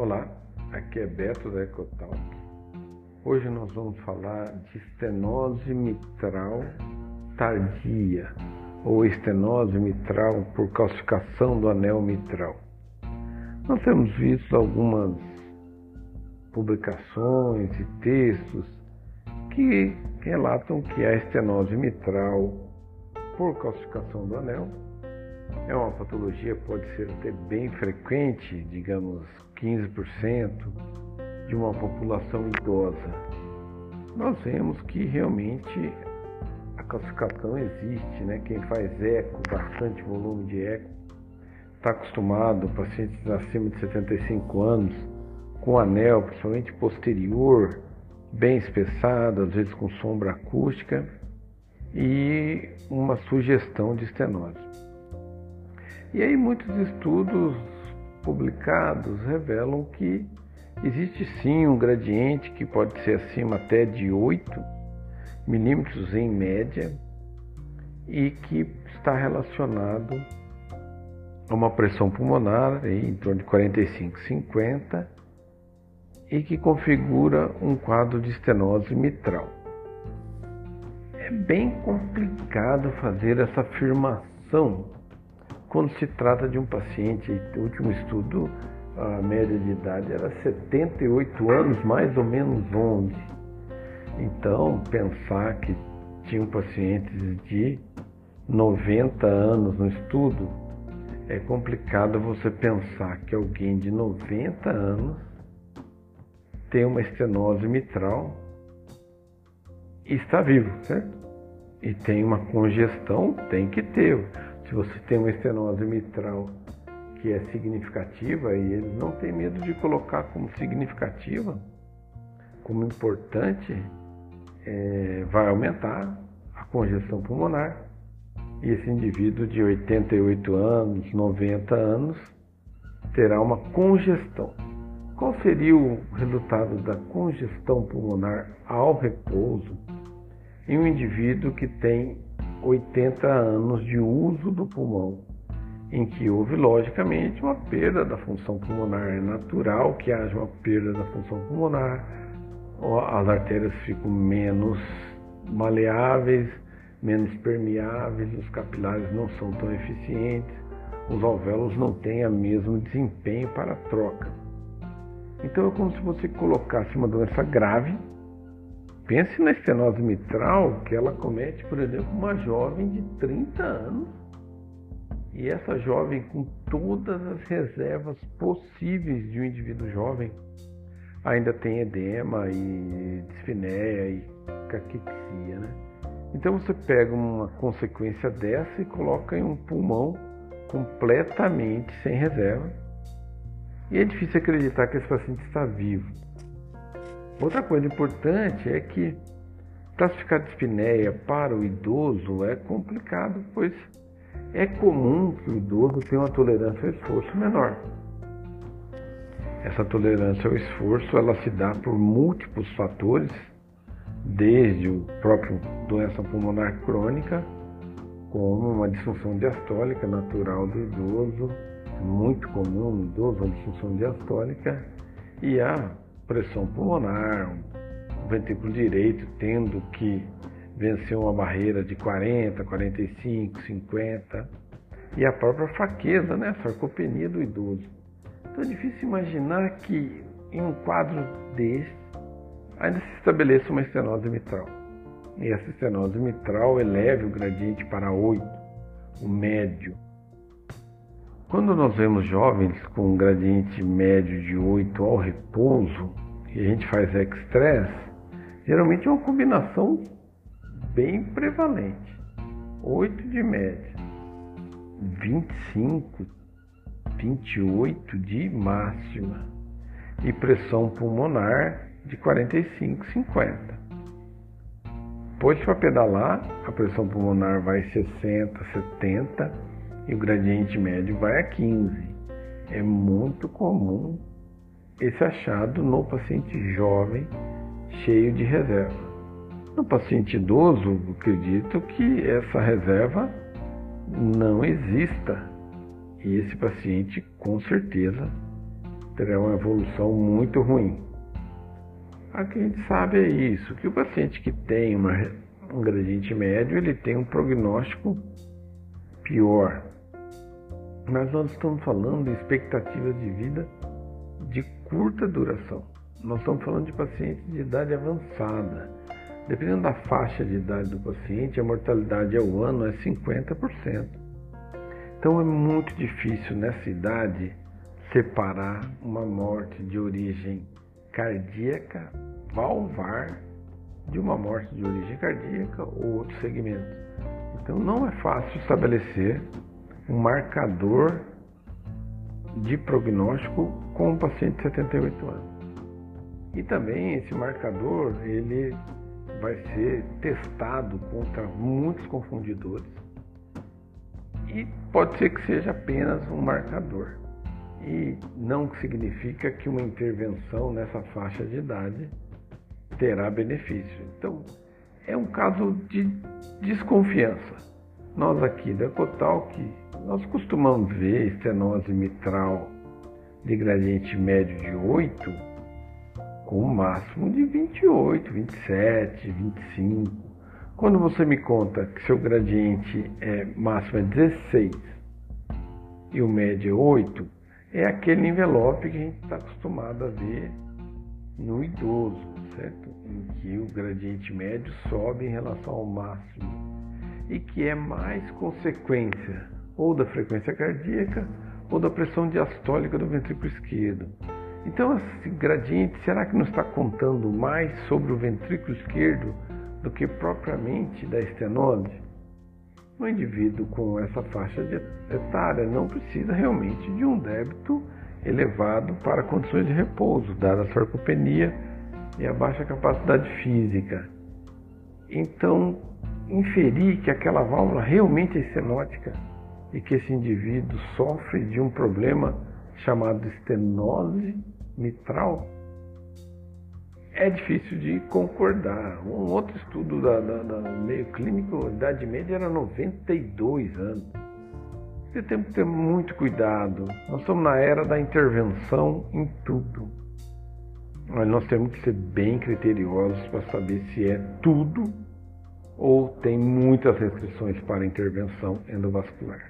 Olá, aqui é Beto da Ecotalk. Hoje nós vamos falar de estenose mitral tardia ou estenose mitral por calcificação do anel mitral. Nós temos visto algumas publicações e textos que relatam que a estenose mitral por calcificação do anel é uma patologia pode ser até bem frequente, digamos 15% de uma população idosa. Nós vemos que realmente a calcificação existe, né? Quem faz eco, bastante volume de eco, está acostumado, pacientes acima de 75 anos, com anel, principalmente posterior, bem espessado, às vezes com sombra acústica e uma sugestão de estenose. E aí muitos estudos publicados revelam que existe sim um gradiente que pode ser acima até de 8 milímetros em média e que está relacionado a uma pressão pulmonar em torno de 45, 50 e que configura um quadro de estenose mitral. É bem complicado fazer essa afirmação quando se trata de um paciente, o último estudo, a média de idade era 78 anos, mais ou menos 11. Então, pensar que tinham pacientes de 90 anos no estudo, é complicado você pensar que alguém de 90 anos tem uma estenose mitral e está vivo, certo? E tem uma congestão, tem que ter. Se você tem uma estenose mitral que é significativa, e eles não têm medo de colocar como significativa, como importante, é, vai aumentar a congestão pulmonar. E esse indivíduo de 88 anos, 90 anos, terá uma congestão. Qual seria o resultado da congestão pulmonar ao repouso em um indivíduo que tem 80 anos de uso do pulmão, em que houve, logicamente, uma perda da função pulmonar. É natural que haja uma perda da função pulmonar, as artérias ficam menos maleáveis, menos permeáveis, os capilares não são tão eficientes, os alvéolos não têm o mesmo desempenho para a troca. Então é como se você colocasse uma doença grave Pense na estenose mitral que ela comete, por exemplo, uma jovem de 30 anos. E essa jovem, com todas as reservas possíveis de um indivíduo jovem, ainda tem edema e dispneia e caquexia, né? Então você pega uma consequência dessa e coloca em um pulmão completamente sem reserva. E é difícil acreditar que esse paciente está vivo. Outra coisa importante é que classificar dispneia para o idoso é complicado, pois é comum que o idoso tenha uma tolerância ao esforço menor. Essa tolerância ao esforço ela se dá por múltiplos fatores, desde o próprio doença pulmonar crônica, como uma disfunção diastólica natural do idoso, muito comum no idoso a disfunção diastólica, e a pressão pulmonar, o ventrículo direito tendo que vencer uma barreira de 40, 45, 50 e a própria fraqueza, né, sarcopenia do idoso. Então é difícil imaginar que em um quadro desse ainda se estabeleça uma estenose mitral. E essa estenose mitral eleve o gradiente para 8, o médio, quando nós vemos jovens com um gradiente médio de 8 ao repouso e a gente faz ex-stress, geralmente é uma combinação bem prevalente. 8 de média, 25, 28 de máxima e pressão pulmonar de 45, 50. Pode para pedalar, a pressão pulmonar vai 60, 70 e o gradiente médio vai a 15. É muito comum esse achado no paciente jovem cheio de reserva. No paciente idoso, acredito que essa reserva não exista. E esse paciente, com certeza, terá uma evolução muito ruim. O que a gente sabe é isso, que o paciente que tem uma, um gradiente médio, ele tem um prognóstico pior. Mas nós estamos falando de expectativas de vida curta duração. Nós estamos falando de pacientes de idade avançada. Dependendo da faixa de idade do paciente, a mortalidade ao ano é 50%. Então é muito difícil nessa idade separar uma morte de origem cardíaca valvar de uma morte de origem cardíaca ou outro segmento. Então não é fácil estabelecer um marcador de prognóstico com um paciente de 78 anos. E também esse marcador ele vai ser testado contra muitos confundidores e pode ser que seja apenas um marcador e não significa que uma intervenção nessa faixa de idade terá benefício. Então, é um caso de desconfiança. Nós aqui da Ecotalk, nós costumamos ver estenose mitral de gradiente médio de 8 com um máximo de 28, 27, 25. Quando você me conta que seu gradiente é máximo é 16 e o médio é 8, é aquele envelope que a gente está acostumado a ver no idoso, certo? Em que o gradiente médio sobe em relação ao máximo e que é mais consequência ou da frequência cardíaca ou da pressão diastólica do ventrículo esquerdo. Então, esse gradiente, será que não está contando mais sobre o ventrículo esquerdo do que propriamente da estenose? O indivíduo com essa faixa etária não precisa realmente de um débito elevado para condições de repouso, dada a sarcopenia e a baixa capacidade física. Então, inferir que aquela válvula realmente é estenótica e que esse indivíduo sofre de um problema chamado estenose mitral é difícil de concordar. Um outro estudo da, da, da meio clínico, a idade média era 92 anos. Você tem que ter muito cuidado. Nós estamos na era da intervenção em tudo. Mas nós temos que ser bem criteriosos para saber se é tudo ou tem muitas restrições para intervenção endovascular.